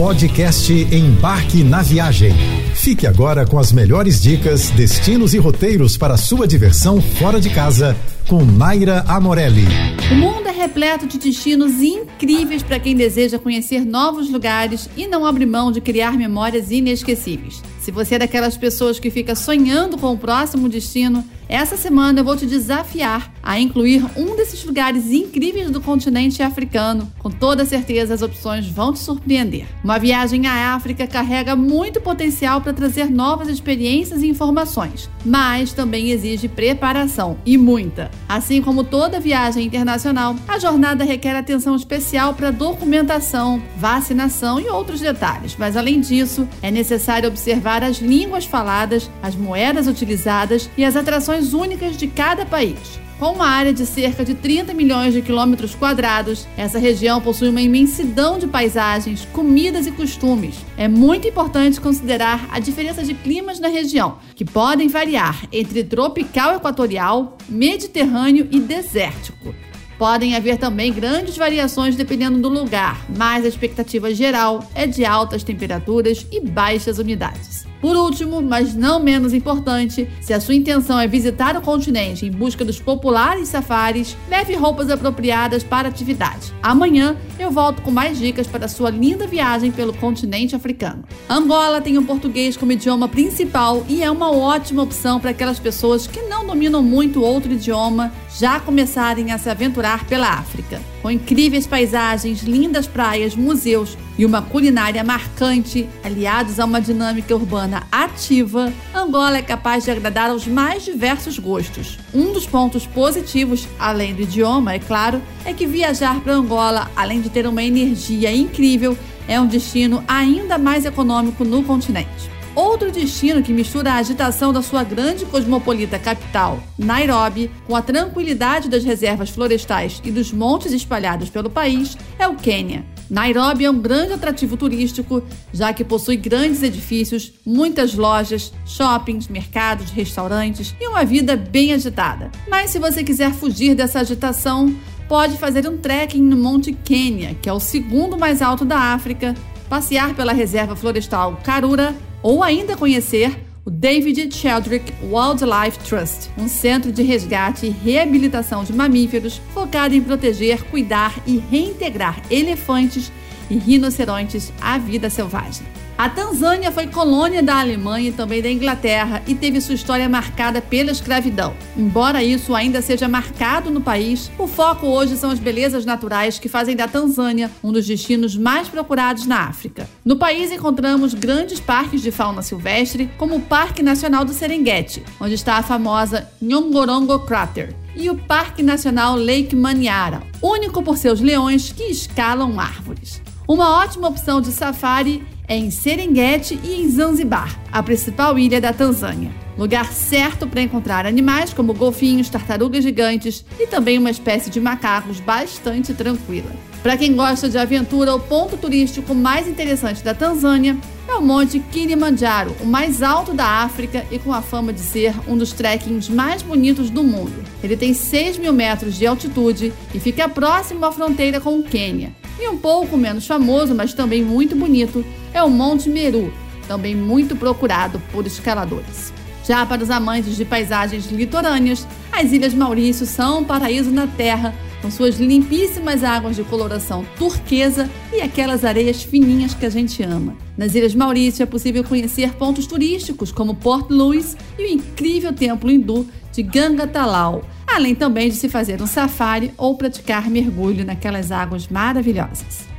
Podcast Embarque na Viagem. Fique agora com as melhores dicas, destinos e roteiros para sua diversão fora de casa com Naira Amorelli. O mundo é repleto de destinos incríveis para quem deseja conhecer novos lugares e não abre mão de criar memórias inesquecíveis. Se você é daquelas pessoas que fica sonhando com o próximo destino, essa semana eu vou te desafiar a incluir um desses lugares incríveis do continente africano. Com toda certeza, as opções vão te surpreender. Uma viagem à África carrega muito potencial para trazer novas experiências e informações, mas também exige preparação e muita. Assim como toda viagem internacional, a jornada requer atenção especial para documentação, vacinação e outros detalhes. Mas além disso, é necessário observar as línguas faladas, as moedas utilizadas e as atrações únicas de cada país. Com uma área de cerca de 30 milhões de quilômetros quadrados, essa região possui uma imensidão de paisagens, comidas e costumes. É muito importante considerar a diferença de climas na região, que podem variar entre tropical equatorial, mediterrâneo e desértico. Podem haver também grandes variações dependendo do lugar, mas a expectativa geral é de altas temperaturas e baixas umidades. Por último, mas não menos importante, se a sua intenção é visitar o continente em busca dos populares safaris, leve roupas apropriadas para a atividade. Amanhã eu volto com mais dicas para a sua linda viagem pelo continente africano. Angola tem o português como idioma principal e é uma ótima opção para aquelas pessoas que não dominam muito outro idioma já começarem a se aventurar pela África. Com incríveis paisagens, lindas praias, museus e uma culinária marcante, aliados a uma dinâmica urbana ativa, Angola é capaz de agradar aos mais diversos gostos. Um dos pontos positivos, além do idioma, é claro, é que viajar para Angola, além de ter uma energia incrível, é um destino ainda mais econômico no continente. Outro destino que mistura a agitação da sua grande cosmopolita capital, Nairobi, com a tranquilidade das reservas florestais e dos montes espalhados pelo país, é o Quênia. Nairobi é um grande atrativo turístico, já que possui grandes edifícios, muitas lojas, shoppings, mercados, restaurantes e uma vida bem agitada. Mas se você quiser fugir dessa agitação, pode fazer um trekking no Monte Quênia, que é o segundo mais alto da África, passear pela reserva florestal Karura ou ainda conhecer o David Sheldrick Wildlife Trust, um centro de resgate e reabilitação de mamíferos focado em proteger, cuidar e reintegrar elefantes e rinocerontes à vida selvagem. A Tanzânia foi colônia da Alemanha e também da Inglaterra e teve sua história marcada pela escravidão. Embora isso ainda seja marcado no país, o foco hoje são as belezas naturais que fazem da Tanzânia um dos destinos mais procurados na África. No país encontramos grandes parques de fauna silvestre, como o Parque Nacional do Serengeti, onde está a famosa Nyongorongo Crater, e o Parque Nacional Lake Manyara, único por seus leões que escalam árvores. Uma ótima opção de safari é em Serengeti e em Zanzibar, a principal ilha da Tanzânia. Lugar certo para encontrar animais como golfinhos, tartarugas gigantes e também uma espécie de macacos bastante tranquila. Para quem gosta de aventura, o ponto turístico mais interessante da Tanzânia é o Monte Kilimanjaro, o mais alto da África e com a fama de ser um dos trekkings mais bonitos do mundo. Ele tem 6 mil metros de altitude e fica próximo à fronteira com o Quênia. E um pouco menos famoso, mas também muito bonito, é o Monte Meru, também muito procurado por escaladores. Já para os amantes de paisagens litorâneas, as Ilhas Maurício são um paraíso na terra, com suas limpíssimas águas de coloração turquesa e aquelas areias fininhas que a gente ama. Nas Ilhas Maurício é possível conhecer pontos turísticos como Port Louis e o incrível templo hindu de Ganga Talal, além também de se fazer um safari ou praticar mergulho naquelas águas maravilhosas.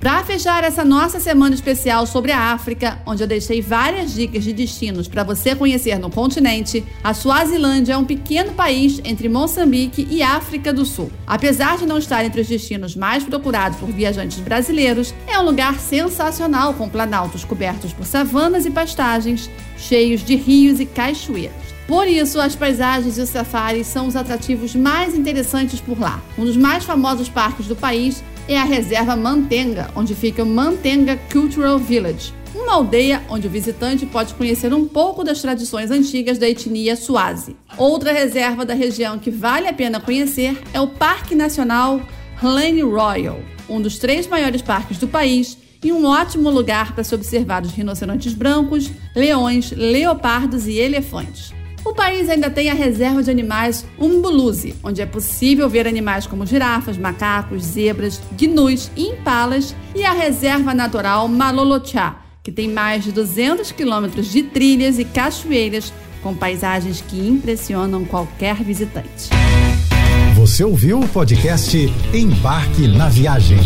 Para fechar essa nossa semana especial sobre a África, onde eu deixei várias dicas de destinos para você conhecer no continente, a Suazilândia é um pequeno país entre Moçambique e África do Sul. Apesar de não estar entre os destinos mais procurados por viajantes brasileiros, é um lugar sensacional com planaltos cobertos por savanas e pastagens, cheios de rios e cachoeiras. Por isso, as paisagens e os safaris são os atrativos mais interessantes por lá. Um dos mais famosos parques do país é a reserva Mantenga, onde fica o Mantenga Cultural Village, uma aldeia onde o visitante pode conhecer um pouco das tradições antigas da etnia Swazi. Outra reserva da região que vale a pena conhecer é o Parque Nacional Hlen Royal, um dos três maiores parques do país e um ótimo lugar para se observar os rinocerontes brancos, leões, leopardos e elefantes. O país ainda tem a reserva de animais Umbuluzi, onde é possível ver animais como girafas, macacos, zebras, gnus e impalas, e a reserva natural Malolochá, que tem mais de 200 quilômetros de trilhas e cachoeiras com paisagens que impressionam qualquer visitante. Você ouviu o podcast Embarque na Viagem.